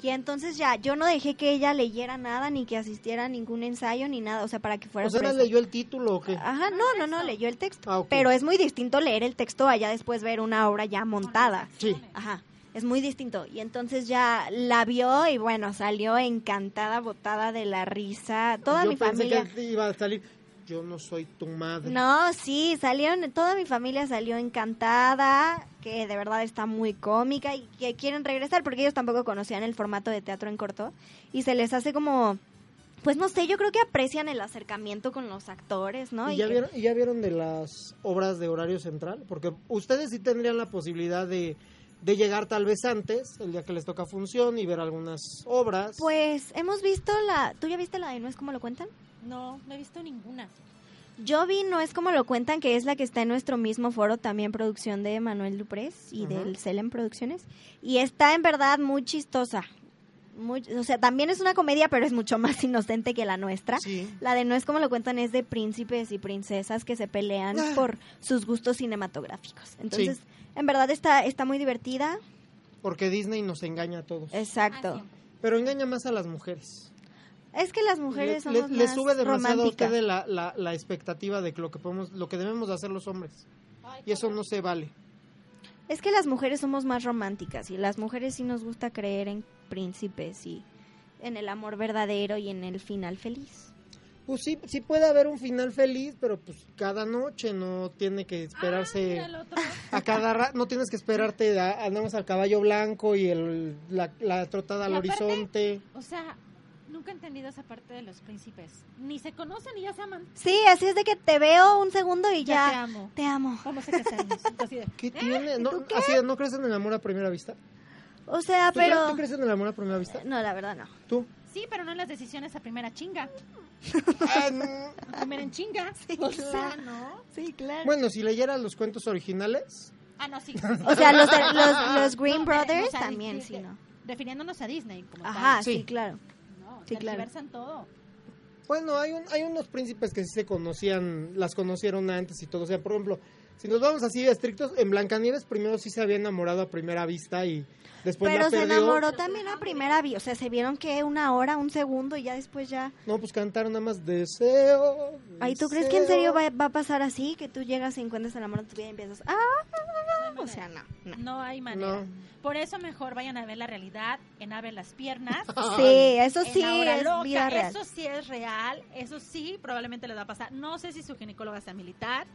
Y entonces ya, yo no dejé que ella leyera nada, ni que asistiera a ningún ensayo, ni nada, o sea, para que fuera O sea, ¿la sorpresa. leyó el título o qué? Ajá, no, no, no, leyó el texto. Ah. Pero es muy distinto leer el texto allá después ver una obra ya montada. Sí. Ajá, es muy distinto. Y entonces ya la vio y bueno, salió encantada, botada de la risa. Toda Yo mi pensé familia. que iba a salir. Yo no soy tu madre. No, sí, salieron, toda mi familia salió encantada, que de verdad está muy cómica y que quieren regresar porque ellos tampoco conocían el formato de teatro en corto y se les hace como, pues no sé, yo creo que aprecian el acercamiento con los actores, ¿no? ¿Y Y ya, que- vieron, ¿Y ya vieron de las obras de horario central? Porque ustedes sí tendrían la posibilidad de, de llegar tal vez antes, el día que les toca función, y ver algunas obras. Pues hemos visto la, ¿tú ya viste la de No es como lo cuentan? No, no he visto ninguna. Yo vi No es como lo cuentan, que es la que está en nuestro mismo foro, también producción de Manuel Duprés y del Celem Producciones. Y está en verdad muy chistosa. Muy- o sea, también es una comedia, pero es mucho más inocente que la nuestra. Sí. La de No es como lo cuentan es de príncipes y princesas que se pelean Ah. por sus gustos cinematográficos. Entonces, en verdad está, está muy divertida. Porque Disney nos engaña a todos. Exacto. Ah. Pero engaña más a las mujeres. Es que las mujeres le, somos le- le más sube demasiado a ustedes la, la, la expectativa de que lo que podemos, lo que debemos de hacer los hombres. Y eso no se vale. Es que las mujeres somos más románticas y las mujeres sí nos gusta creer en príncipes y en el amor verdadero y en el final feliz. Pues sí, sí puede haber un final feliz, pero pues cada noche no tiene que Ah, esperarse otro. a cada no tienes que esperarte, a- andamos al caballo blanco y el, la, la trotada al aparte- horizonte. O sea, nunca he entendido esa parte de los príncipes. Ni se conocen ni ya se aman. Sí, así es de que te veo un segundo y Ya, ya, te amo. te amo. Vamos a casarnos. ¿Qué tiene? No, ¿tú qué? así, ¿No crees en el amor a primera vista? O sea, ¿Tú, crees, pero... ¿Tú crees en el amor a primera vista? No, la verdad no. ¿Tú? Sí, pero no en las decisiones a primera chinga. Ah, no. A primera en chinga. o sea, ¿no? Sí, claro. Bueno, si leyeras los cuentos originales, Ah, no, sí. sí, sí. O sea, los, los, los Green No, Brothers o sea, también, sí, ¿no? Refiriéndonos a Disney como Ajá, tal. Sí. sí, claro. Sí, claro. tergiversan todo. bueno, hay, un, hay unos príncipes que sí se conocían, las conocieron antes y todo. O sea, por ejemplo, si nos vamos así estrictos, en Blancanieves primero sí se había enamorado a primera vista y después Pero la se perdió. enamoró también a primera vista. O sea, se vieron que una hora, un segundo y ya después ya... No, pues cantaron nada más deseo. Ay, ¿tú crees que en serio deseo". va, va a pasar así? Que tú llegas y encuentras el amor de tu vida y empiezas... Ah, o sea, no. no. No hay manera. No. Por eso mejor vayan a ver la realidad en Abre las Piernas. Sí, eso sí es Loca. vida real. Eso sí es real. Eso sí probablemente les va a pasar. No sé si su ginecóloga sea militar,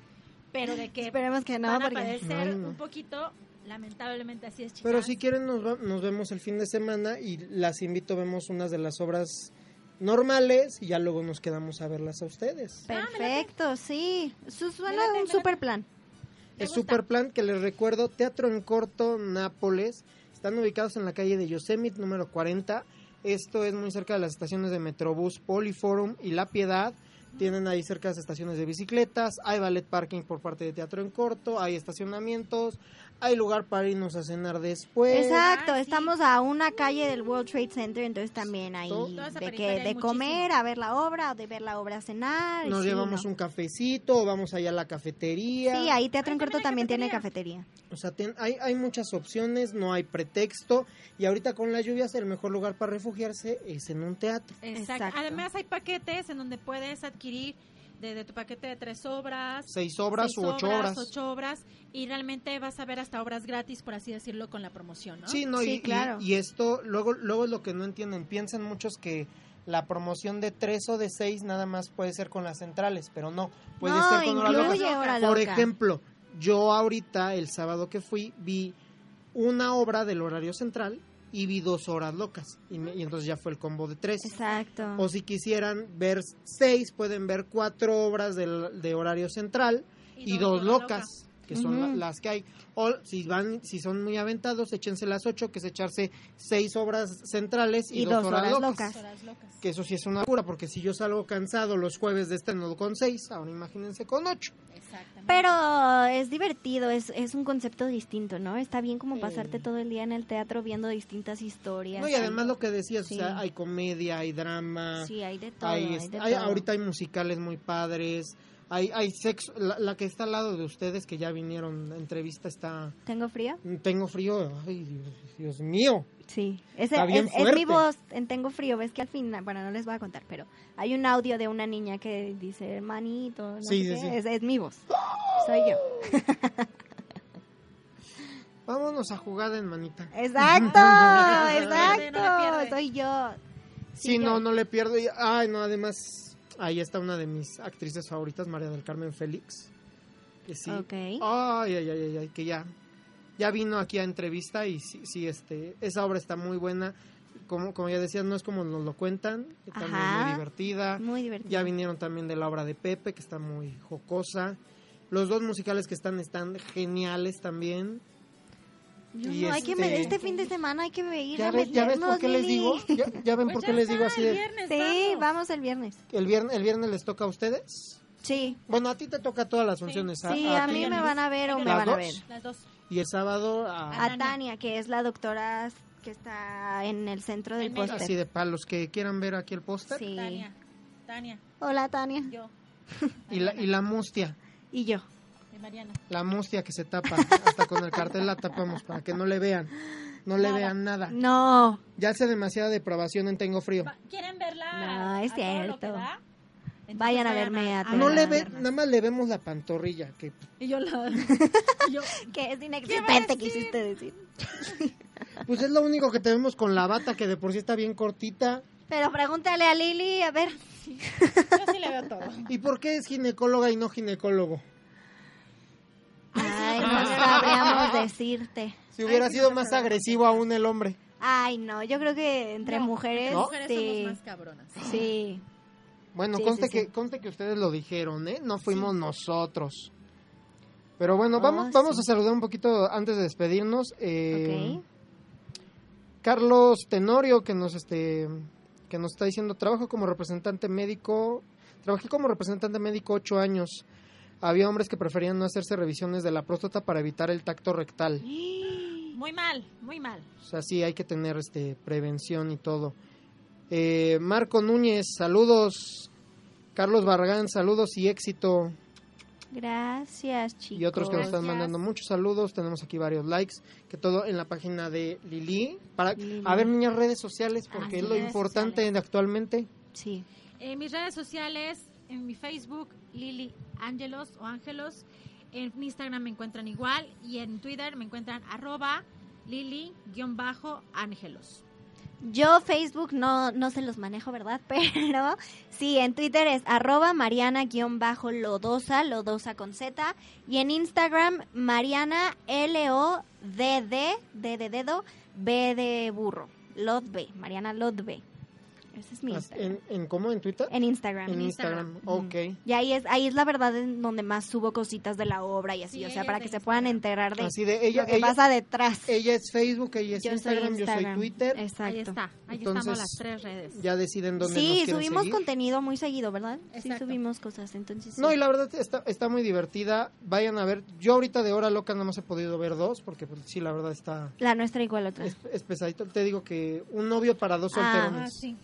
pero de que Esperemos que no, van a porque... padecer no. un poquito, lamentablemente así es, chicas. Pero si quieren nos, va- nos vemos el fin de semana y las invito, vemos unas de las obras normales y ya luego nos quedamos a verlas a ustedes. Perfecto, sí. Suena un super plan. ¿Te Es gusta? super plan que les recuerdo, Teatro en Corto, Nápoles. Están ubicados en la calle de Yosemite número 40. Esto es muy cerca de las estaciones de Metrobús, Poliforum y La Piedad. Tienen ahí cerca las estaciones de bicicletas, hay ballet parking por parte de Teatro en Corto, hay estacionamientos, hay lugar para irnos a cenar después. Exacto, Ah, sí. estamos a una calle del World Trade Center, entonces también ahí de que hay de comer muchísimo. a ver la obra o de ver la obra a cenar. Nos sí, llevamos no. un cafecito, o vamos allá a la cafetería. Sí, ahí Teatro en Corto también tiene cafetería. O sea, ten- hay, hay muchas opciones, no hay pretexto. Y ahorita con las lluvias el mejor lugar para refugiarse es en un teatro. Exacto. Exacto. Además hay paquetes en donde puedes adquirir de, de tu paquete de tres obras, Seis obras seis u ocho obras. ocho obras, y realmente vas a ver hasta obras gratis, por así decirlo, con la promoción, ¿no? Sí, no, Sí, y, claro. y, esto, luego, luego es lo que no entienden. Piensan muchos que la promoción de tres o de seis nada más puede ser con las centrales, pero no, puede no, ser con hora Por ejemplo, yo ahorita, el sábado que fui, vi una obra del horario central y vi dos horas locas. Y, me- y entonces ya fue el combo de tres. Exacto. O si quisieran ver seis, pueden ver cuatro obras del, de horario central y, dos de locas, que son la- Ujú. las que hay. O si van, si son muy aventados, échense las ocho, que es echarse seis obras centrales y, Y dos, dos horas, horas locas. locas. Que eso sí es una locura, porque si yo salgo cansado los jueves de estreno con seis, ahora imagínense con ocho. Exactamente. Pero es divertido, es, es un concepto distinto, ¿no? Está bien como Sí. pasarte todo el día en el teatro viendo distintas historias. No, y además lo que decías, Sí. o sea, hay comedia, hay drama, Sí, hay de todo. hay, hay de hay- todo. ahorita hay musicales muy padres, hay, hay sexo, la, la que está al lado de ustedes que ya vinieron, la entrevista está, ¿Tengo frío? tengo frío, ay, Dios, Dios mío. Sí, ese Está bien es, es mi voz en Tengo Frío. Ves que al final, bueno, no les voy a contar, pero hay un audio de una niña que dice, hermanito, no Sí, sé sí, qué, sí. Es, es mi voz. Soy yo. Vámonos a jugada en manita. Exacto, No le exacto. pierde. Soy yo. Sí, Sí, no, yo. no le pierdo. Ay, no, además, ahí está una de mis actrices favoritas, María del Carmen Félix. Que sí. Ok. Ay, ay, ay, ay, que ya, ya vino aquí a entrevista y sí, sí, este, esa obra está muy buena. Como, como ya decías, no es como nos lo cuentan, que también es muy divertida. Muy divertido. Ya vinieron también de la obra de Pepe, que está muy jocosa. Los dos musicales que están están geniales también. Yo y no, hay que este- este fin de semana hay que ir ¿Ya, a ves, ya ves por meternos, qué les digo? ¿Ya, ya ven Pues por ya qué les digo así el de... viernes, Sí, vamos. vamos el viernes. El viernes, el viernes les toca a ustedes. Sí, Bueno, a ti te toca todas las funciones. sí, a, mí ti, me van a ver o me ¿Las van a ver. Las dos. Y el sábado a... A Tania, que es la doctora que está en el centro del póster. Así de para los que quieran ver aquí el póster. Sí. Tania. Tania. Hola, Tania. Yo. Y la, y la mustia. Y yo. Mariana. La mustia que se tapa. Hasta con el cartel la tapamos para que no le vean. No le Nada. vean nada. No. Ya hace demasiada depravación en Tengo Frío. ¿Quieren verla? No, es a cierto. Entonces Vayan a verme a No Pero le ve, nada más le vemos la pantorrilla. Que Y yo la... y yo, Que es ¿Qué inexistente, a quisiste decir. pues es lo único que tenemos con la bata que de por sí está bien cortita. Pero pregúntale a Lili, a ver. yo sí le veo todo. ¿Y por qué es ginecóloga y no ginecólogo? Ay, no sabríamos decirte. Si hubiera Ay, sido no más agresivo aún el hombre. Ay, no, yo creo que entre No, mujeres. Las mujeres sí. somos más cabronas. Sí. Bueno, Sí, conste, sí, que, sí. conste que ustedes lo dijeron, ¿eh? No fuimos nosotros. Pero bueno, Oh, vamos, vamos sí. a saludar un poquito antes de despedirnos. Eh, Ok. Carlos Tenorio, que nos, este, que nos está diciendo, trabajo como representante médico, trabajé como representante médico ocho años. Había hombres que preferían no hacerse revisiones de la próstata para evitar el tacto rectal. Muy mal, muy mal. O sea, sí, hay que tener este prevención y todo. Eh, Marco Núñez, saludos. Carlos Barragán, saludos y éxito. Gracias, chicos. Y otros que nos están Gracias. mandando muchos saludos. Tenemos aquí varios likes. Que todo en la página de Lili. Para, Lili. A ver, niñas, redes sociales, porque Ah, es lo importante sociales. actualmente. Sí. En mis redes sociales, en mi Facebook, Lili Ángelos o Ángelos. En Instagram me encuentran igual. Y en Twitter me encuentran arroba Lili-Ángelos. Yo Facebook no, no se los manejo, ¿verdad? Pero sí, en Twitter es arroba mariana-lodosa, lodosa con Z. Y en Instagram, mariana L-O-D-D, D de dedo, B de burro. Lodbe, Mariana Lodbe. Ese es mi Instagram. ¿En, en cómo? ¿En Twitter? En Instagram. en Instagram. Instagram. Ok. Y ahí es, ahí es la verdad en donde más subo cositas de la obra y así, Sí, o sea, para que se puedan Instagram. enterar de Así de ella, lo que ella, pasa detrás. ella es Facebook, ella es yo soy Instagram, yo soy Instagram. Twitter. Exacto. Ahí está. Ahí Entonces, estamos las tres redes. Ya deciden dónde nos Sí, quieren subimos seguir. contenido muy seguido, ¿verdad? Sí, Exacto. subimos cosas, entonces sí. No, y la verdad está, está muy divertida. Vayan a ver. Yo ahorita de Hora Loca nada más he podido ver dos, porque pues, sí, la verdad está La nuestra igual otra. es, es pesadito. Te digo que un novio para dos Ah. solterones. Ah, sí.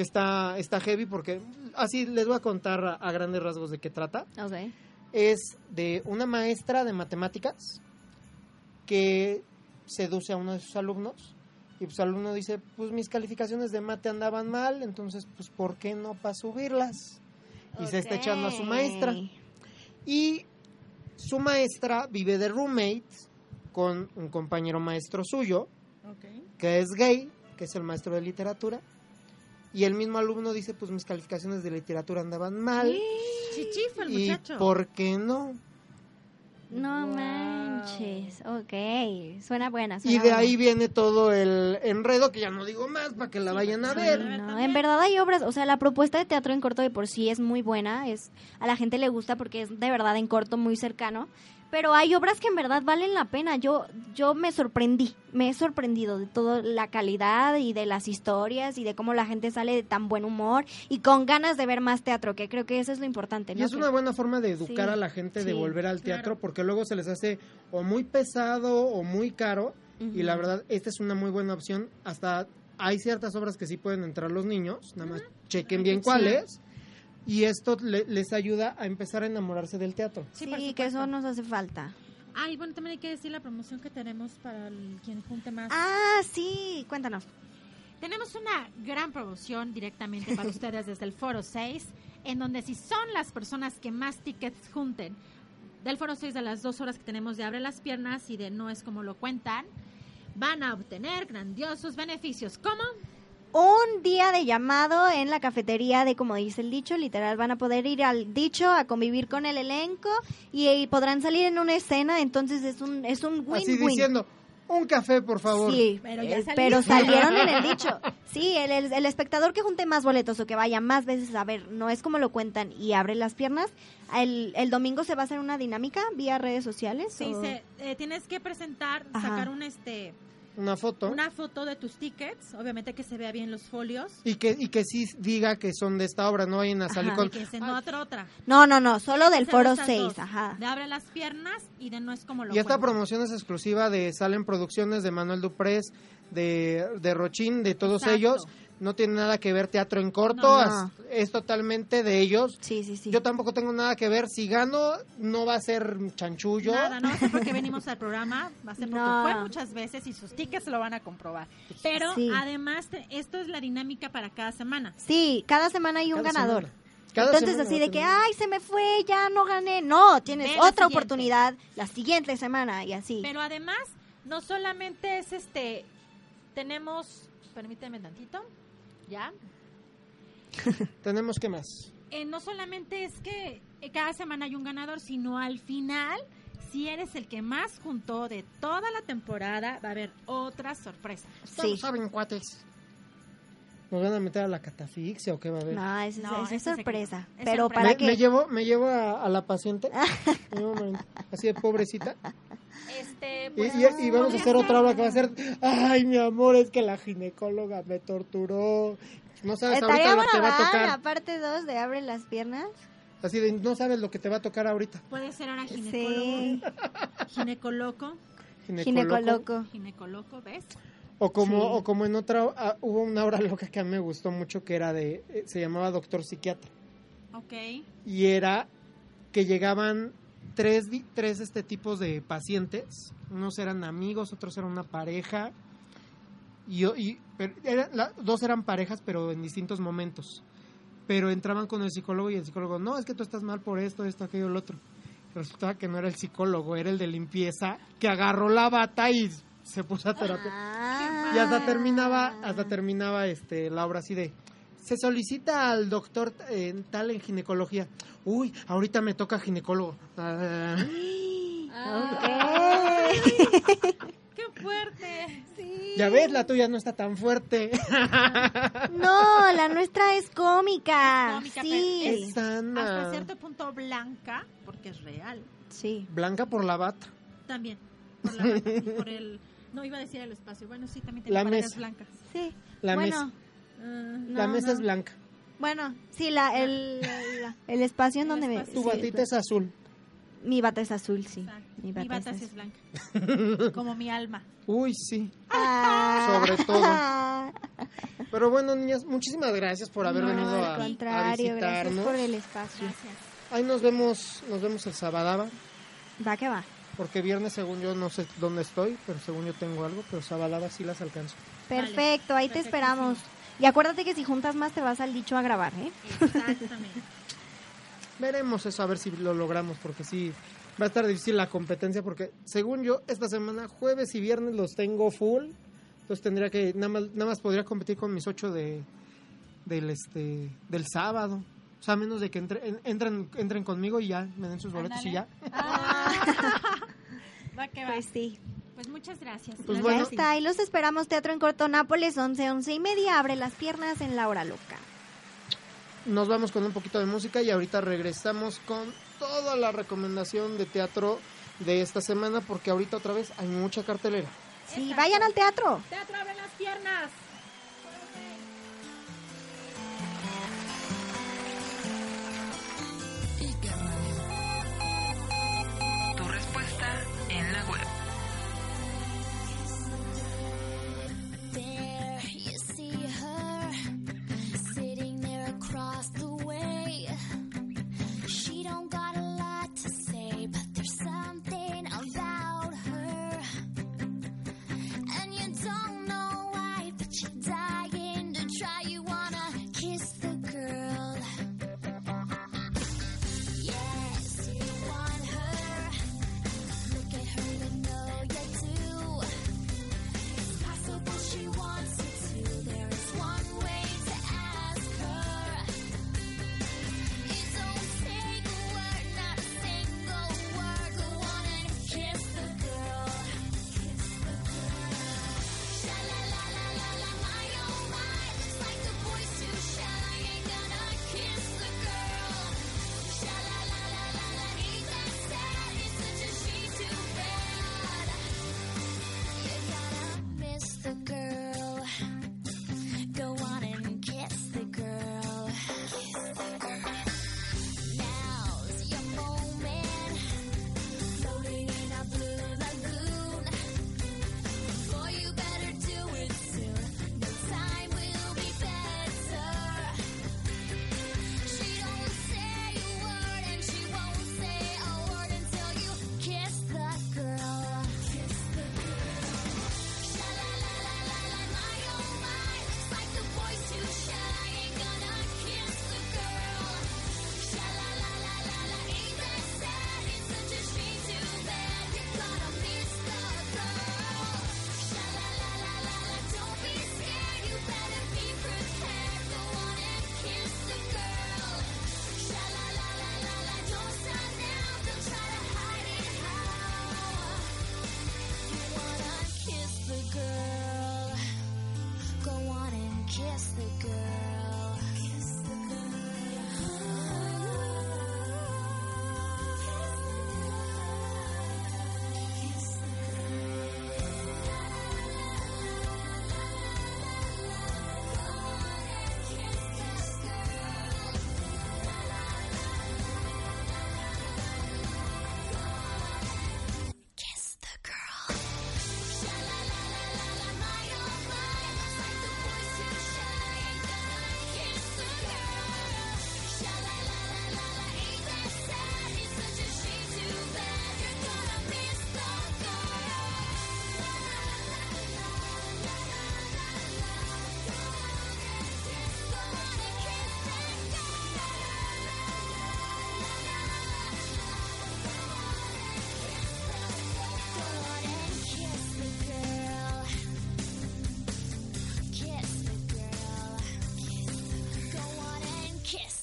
Que está, está heavy porque así les voy a contar a, a grandes rasgos de qué trata. Ok. Es de una maestra de matemáticas que seduce a uno de sus alumnos. Y pues el alumno dice, pues mis calificaciones de mate andaban mal, entonces pues ¿por qué no para subirlas? Y se está echando a su maestra. Y su maestra vive de roommate con un compañero maestro suyo, que es gay, que es el maestro de literatura. Y el mismo alumno dice, pues mis calificaciones de literatura andaban mal. Chichifo el ¿Y muchacho. por qué no? No Wow. manches. Ok. Suena buena. Y de buena. ahí viene todo el enredo, que ya no digo más, para que la vayan a sí, ver. sí. No, en verdad hay obras, o sea, la propuesta de teatro en corto de por sí es muy buena, es a la gente le gusta porque es de verdad en corto muy cercano, pero hay obras que en verdad valen la pena. Yo, yo me sorprendí, me he sorprendido de toda la calidad y de las historias y de cómo la gente sale de tan buen humor y con ganas de ver más teatro, que creo que eso es lo importante. Y ¿no? es Que- una buena forma de educar Sí, a la gente de sí, volver al teatro claro. porque luego se les hace o muy pesado o muy caro y la verdad esta es una muy buena opción. Hasta hay ciertas obras que sí pueden entrar los niños, nada más chequen bien cuáles y esto le- les ayuda a empezar a enamorarse del teatro. Sí, Sí, que eso nos hace falta. Ay, bueno, también hay que decir la promoción que tenemos para el- quien junte más. Ah, sí, cuéntanos. Tenemos una gran promoción directamente para ustedes desde el Foro 6, en donde si son las personas que más tickets junten del Foro 6 de las dos horas que tenemos de Abre las Piernas y de No es como lo cuentan, van a obtener grandiosos beneficios. ¿Cómo? Un día de llamado en la cafetería de, como dice el dicho, literal, van a poder ir al dicho a convivir con el elenco y, y podrán salir en una escena, entonces es un es un Así win-win. diciendo, un café por favor. Sí, Pero ya eh, pero salieron en el dicho. Sí, el, el- el espectador que junte más boletos o que vaya más veces a ver, no es como lo cuentan y abre las piernas. El, el domingo se va a hacer una dinámica vía redes sociales. Sí, o- se- eh, tienes que presentar, Ajá. sacar un este Una foto. una foto de tus tickets, obviamente que se vea bien los folios, Y que, y que sí diga que son de esta obra, no vayan a salir Ajá. con... y que se no otra otra. No, no, no, solo del foro estas 6, dos, ajá. De abre las piernas y de no es como lo Y esta promoción es exclusiva de Salen Producciones, de Manuel Duprés, de, de Rochín, de todos Exacto. ellos. No tiene nada que ver teatro en corto, No, as- no. es totalmente de ellos. Sí, sí, sí. Yo tampoco tengo nada que ver. Si gano, no va a ser chanchullo. Nada, no ser porque venimos al programa, va a ser porque No. fue muchas veces y sus tickets lo van a comprobar. Pero Sí. además, te- esto es la dinámica para cada semana. Sí, cada semana hay un Cada ganador. semana. Cada Entonces así de que, ay, se me fue, ya no gané. No, tienes otra oportunidad la siguiente semana y así. Pero además, no solamente es este, tenemos, permíteme tantito, ya. Tenemos que más. Eh, no solamente es que eh, cada semana hay un ganador, sino al final, si eres el que más juntó de toda la temporada, va a haber otra sorpresa. Sí. ¿Saben cuates? ¿Nos van a meter a la catafixia o qué va a haber? No, esa es, No, esa es sorpresa. Es Pero sorpresa. para me, que me llevo, me llevo a, a la paciente. Me llevo a- así de pobrecita. Este, Y, pues, y- y vamos a hacer otra obra que va a ser, ay, mi amor, es que la ginecóloga me torturó. No sabes ahorita lo que te va a tocar. la parte 2 de Abre las piernas. Así de, no sabes lo que te va a tocar ahorita. Puede ser ahora Sí. ginecólogo, ginecoloco, Ginecoloco. ginecoloco, ¿ves? O como, Sí. o como en otra, ah, hubo una obra loca que a mí me gustó mucho que era de, eh, se llamaba Doctor Psiquiatra. Ok. Y era que llegaban tres, di- tres este tipos de pacientes. Unos eran amigos, otros eran una pareja. Y, y pero era- la- dos eran parejas, pero en distintos momentos. Pero entraban con el psicólogo y el psicólogo, no, es que tú estás mal por esto, esto, aquello, lo otro. Resultaba que no era el psicólogo, era el de limpieza, que agarró la bata y se puso a terapia. Ah. Y hasta terminaba, hasta terminaba este la obra así de se solicita al doctor eh, tal en ginecología. Uy, ahorita me toca ginecólogo. Ah. ¡Qué fuerte! ya ves, la tuya no está tan fuerte. No, la nuestra es cómica. Cómica, sí. Es Hasta cierto punto blanca, porque es real. Sí. Blanca por la bata. También. Por, la, y por el. No iba a decir el espacio. Bueno, sí, también tiene La paredes mesa. blancas. Sí. La bueno, mesa. Ah, la no, mesa no. es blanca. Bueno, sí, la, el, la- el espacio en donde me... Tu sí, batita es azul. Mi bata es azul, sí. exacto. Mi Mi bata, bata es sí es azul. blanca. Como mi alma. Uy, sí. Ah. Sobre todo. Pero bueno, niñas, muchísimas gracias por haber No, venido a, al a contrario, gracias visitarnos. por el espacio. Gracias. Ahí nos vemos, nos vemos el sábado. Va que va. Porque viernes, según yo, no sé dónde estoy, pero según yo tengo algo, pero Sabalada sí las alcanzo. Perfecto, ahí te esperamos. Y acuérdate que si juntas más te vas al dicho a grabar, ¿eh? Exactamente. Veremos eso, a ver si lo logramos, porque sí, va a estar difícil la competencia, porque según yo, esta semana, jueves y viernes los tengo full, entonces tendría que, nada más, nada más podría competir con mis ocho de, del, este, del sábado. O sea, a menos de que entre- en- entren, entren conmigo y ya, me den sus boletos y ya. va que va. Pues sí. Pues muchas gracias. Pues gracias. bueno, está. Y los esperamos. Teatro en Corto Nápoles, 11, 11 y media. Abre las piernas en la hora loca. Nos vamos con un poquito de música y ahorita regresamos con toda la recomendación de teatro de esta semana porque ahorita otra vez hay mucha cartelera. Sí, vayan al teatro. Teatro abre las piernas.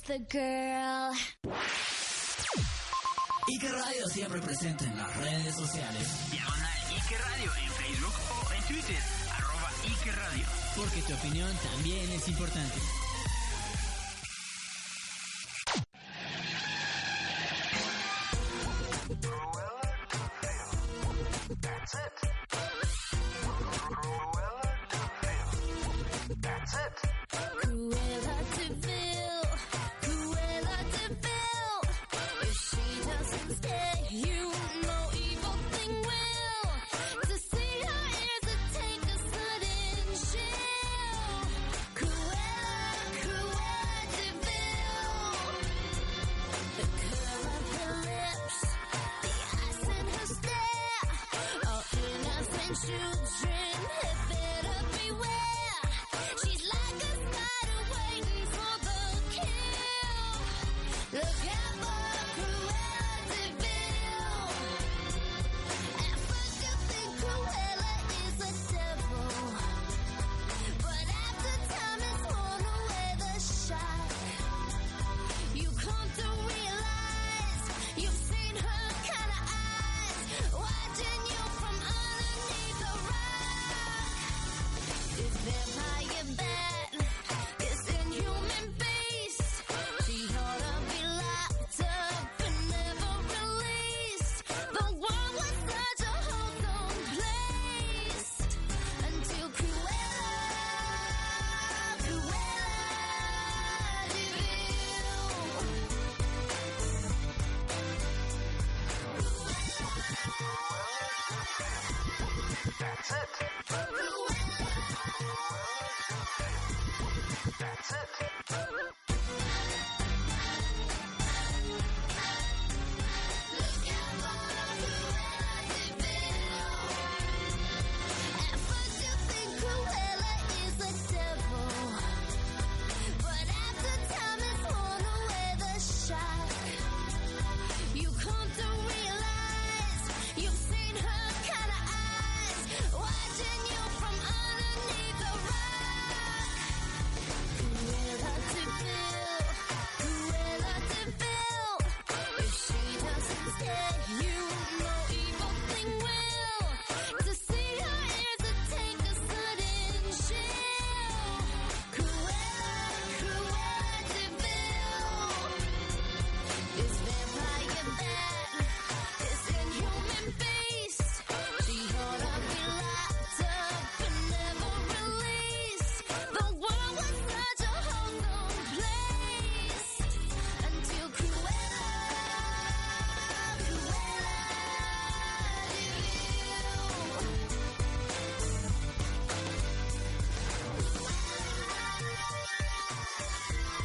the girl. Ike Radio siempre presente en las redes sociales. Diagonal Ike Radio en Facebook o en Twitter. Arroba Ike Radio. Porque tu opinión también es importante.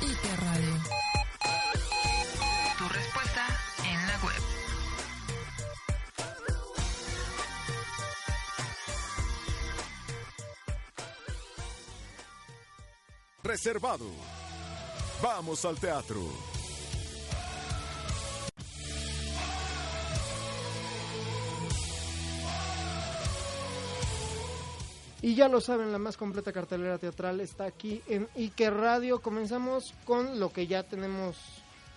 Iker Radio. Tu respuesta en la web. Reservado. Vamos al teatro. Y ya lo saben, la más completa cartelera teatral está aquí en Iker Radio. Comenzamos con lo que ya tenemos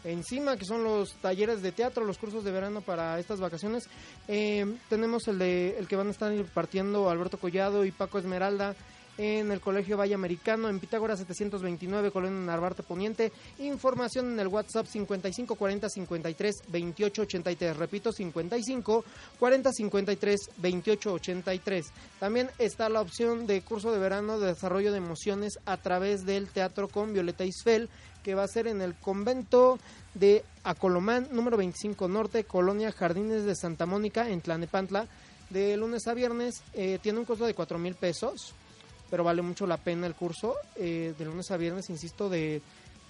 encima, que son los talleres de teatro, los cursos de verano para estas vacaciones. Eh, tenemos el de el que van a estar impartiendo Alberto Collado y Paco Esmeralda en el Colegio Valle Americano, en Pitágoras 729, Colonia Narvarte Poniente. Información en el WhatsApp 55 40 53 28 83. Repito, 55 40 53 28 83. También está la opción de curso de verano de desarrollo de emociones a través del teatro con Violeta Isfel, que va a ser en el convento de Acolomán, número 25 Norte, Colonia Jardines de Santa Mónica, en Tlanepantla, de lunes a viernes. Eh, tiene un costo de 4 mil pesos pero vale mucho la pena el curso eh, de lunes a viernes, insisto, de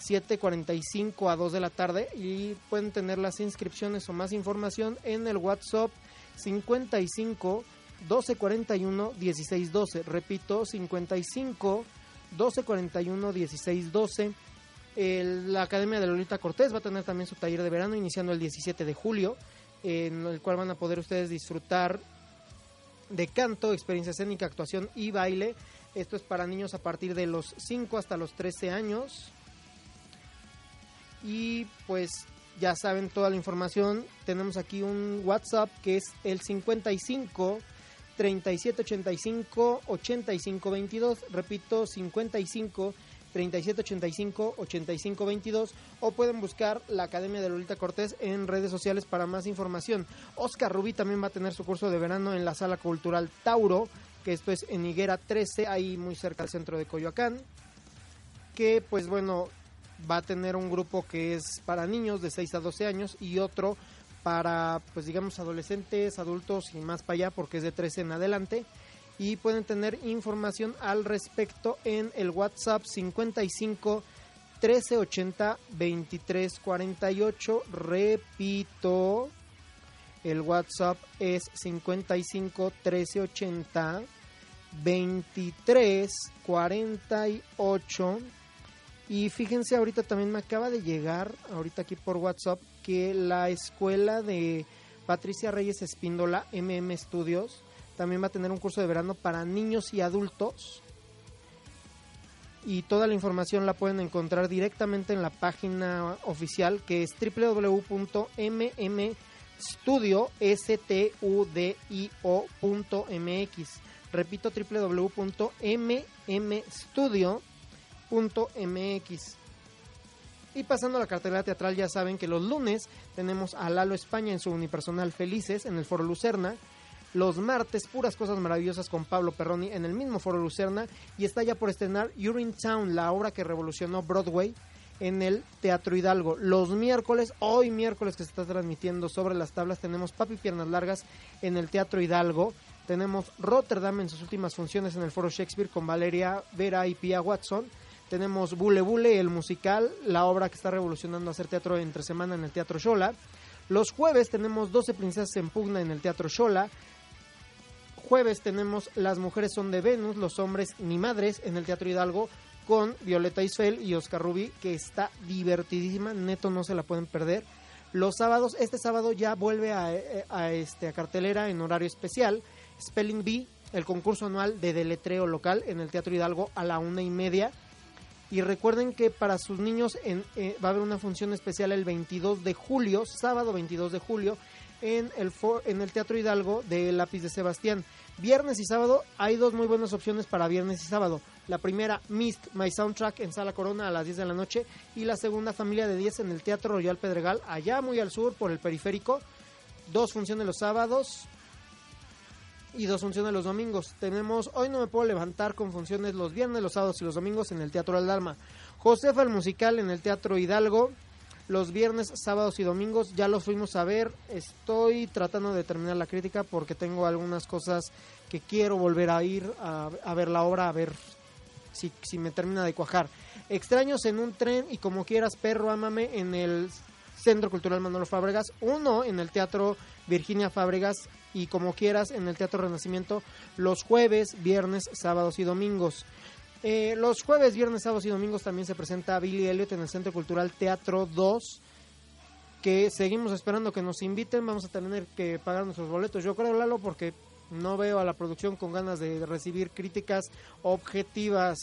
7.45 a 2 de la tarde y pueden tener las inscripciones o más información en el WhatsApp 55 1241 1612. Repito, 55 1241 1612. El- la Academia de Lolita Cortés va a tener también su taller de verano iniciando el 17 de julio, en el cual van a poder ustedes disfrutar de canto, experiencia escénica, actuación y baile. Esto es para niños a partir de los 5 hasta los 13 años. Y pues ya saben toda la información. Tenemos aquí un WhatsApp que es el 55 3785 8522. Repito, 55 3785 8522 o pueden buscar la Academia de Lolita Cortés en redes sociales para más información. Oscar Rubí también va a tener su curso de verano en la Sala Cultural Tauro, que esto es en Higuera 13, ahí muy cerca del centro de Coyoacán, que pues bueno, va a tener un grupo que es para niños de 6 a 12 años y otro para pues digamos adolescentes, adultos y más para allá porque es de 13 en adelante y pueden tener información al respecto en el WhatsApp 55 1380 2348. Repito, el WhatsApp es 55 1380 2348. Y fíjense, ahorita también me acaba de llegar, ahorita aquí por WhatsApp, que la escuela de Patricia Reyes Espíndola, MM Studios, también va a tener un curso de verano para niños y adultos. Y toda la información la pueden encontrar directamente en la página oficial que es www.mmstudio.mx. Repito, www.mmstudio.mx. Y pasando a la cartelera teatral, ya saben que los lunes tenemos a Lalo España en su unipersonal Felices en el Foro Lucerna. Los martes, puras cosas maravillosas con Pablo Perroni en el mismo Foro Lucerna. Y está ya por estrenar Town, la obra que revolucionó Broadway en el Teatro Hidalgo. Los miércoles, hoy miércoles que se está transmitiendo sobre las tablas, tenemos Papi Piernas Largas en el Teatro Hidalgo. Tenemos Rotterdam en sus últimas funciones en el Foro Shakespeare con Valeria Vera y Pia Watson. Tenemos Bule Bule, el musical, la obra que está revolucionando hacer teatro entre semana en el Teatro Shola. Los jueves tenemos 12 princesas en pugna en el Teatro Shola. Jueves tenemos Las mujeres son de Venus, los hombres ni madres en el Teatro Hidalgo con Violeta Isfel y Oscar Rubí, que está divertidísima, neto no se la pueden perder. Los sábados, este sábado ya vuelve a, eh, a este, a cartelera en horario especial. Spelling Bee, el concurso anual de deletreo local en el Teatro Hidalgo a la una y media. Y recuerden que para sus niños eh, va a haber una función especial el 22 de julio, sábado 22 de julio, en el, for- en el Teatro Hidalgo de Lápiz de Sebastián. Viernes y sábado hay dos muy buenas opciones para viernes y sábado. La primera, Mist, My Soundtrack en Sala Corona a las 10 de la noche. Y la segunda, Familia de 10 en el Teatro Royal Pedregal, allá muy al sur por el periférico. Dos funciones los sábados, y dos funciones los domingos. Tenemos Hoy no me puedo levantar con funciones los viernes, los sábados y los domingos en el Teatro Aldarma. Josefa el musical en el Teatro Hidalgo. Los viernes, sábados y domingos ya los fuimos a ver. Estoy tratando de terminar la crítica porque tengo algunas cosas que quiero volver a ir a, a ver la obra, a ver si, si me termina de cuajar. Extraños en un tren y como quieras, perro, ámame en el Centro Cultural Manolo Fábregas. Uno en el Teatro Virginia Fábregas y como quieras en el Teatro Renacimiento los jueves, viernes, sábados y domingos. Eh, los jueves, viernes, sábados y domingos también se presenta Billy Elliot en el Centro Cultural Teatro 2 que seguimos esperando que nos inviten, vamos a tener que pagar nuestros boletos. Yo creo, Lalo, porque no veo a la producción con ganas de recibir críticas objetivas.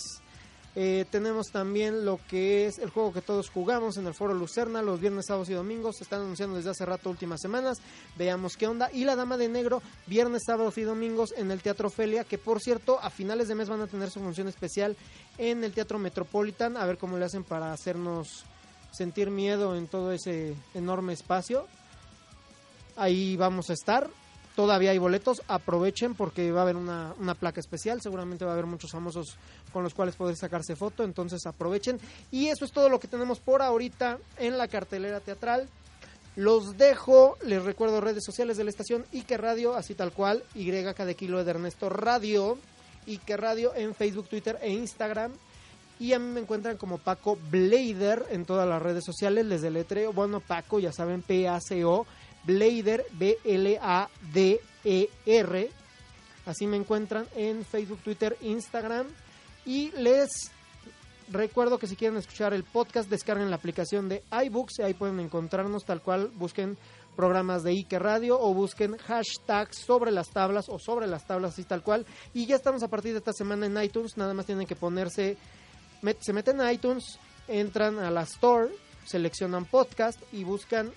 Eh, tenemos también lo que es el juego que todos jugamos en el Foro Lucerna los viernes, sábados y domingos. Se están anunciando desde hace rato, últimas semanas. Veamos qué onda. Y La Dama de Negro, viernes, sábados y domingos en el Teatro Ofelia, que por cierto, a finales de mes van a tener su función especial en el Teatro Metropolitan. A ver cómo le hacen para hacernos sentir miedo en todo ese enorme espacio. Ahí vamos a estar. Todavía hay boletos, aprovechen porque va a haber una, una placa especial, seguramente va a haber muchos famosos con los cuales poder sacarse foto, entonces aprovechen. Y eso es todo lo que tenemos por ahorita en la cartelera teatral. Los dejo, les recuerdo redes sociales de la estación Ike Radio, así tal cual, YK de Kilo de Ernesto Radio, Ike Radio en Facebook, Twitter e Instagram. Y a mí me encuentran como Paco Blader en todas las redes sociales, les deletreo, bueno, Paco, ya saben, P-A-C-O, Blader, B-L-A-D-E-R. Así me encuentran en Facebook, Twitter, Instagram. Y les recuerdo que si quieren escuchar el podcast, descarguen la aplicación de iBooks. y Ahí pueden encontrarnos tal cual. Busquen programas de Ike Radio o busquen hashtag sobre las tablas o sobre las tablas así tal cual. Y ya estamos a partir de esta semana en iTunes. Nada más tienen que ponerse, se meten a iTunes, entran a la store, seleccionan podcast y buscan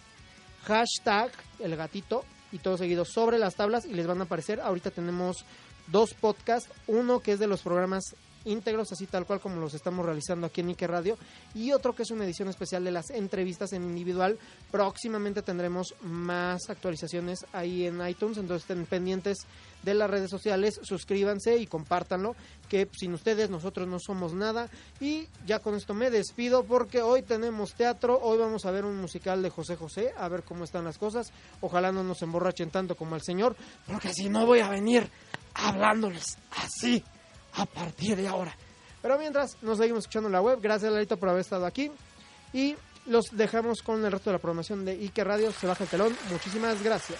hashtag el gatito y todo seguido sobre las tablas y les van a aparecer. Ahorita tenemos dos podcasts, uno que es de los programas íntegros, así tal cual como los estamos realizando aquí en Ike Radio, y otro que es una edición especial de las entrevistas en individual. Próximamente tendremos más actualizaciones ahí en iTunes, entonces estén pendientes de las redes sociales, suscríbanse y compártanlo, que sin ustedes nosotros no somos nada. Y ya con esto me despido porque hoy tenemos teatro, hoy vamos a ver un musical de José José, a ver cómo están las cosas. Ojalá no nos emborrachen tanto como el señor, porque si no voy a venir hablándoles así a partir de ahora. Pero mientras, nos seguimos escuchando la web. Gracias, Larito, por haber estado aquí. Y los dejamos con el resto de la programación de Ike Radio. Se baja el telón. Muchísimas gracias.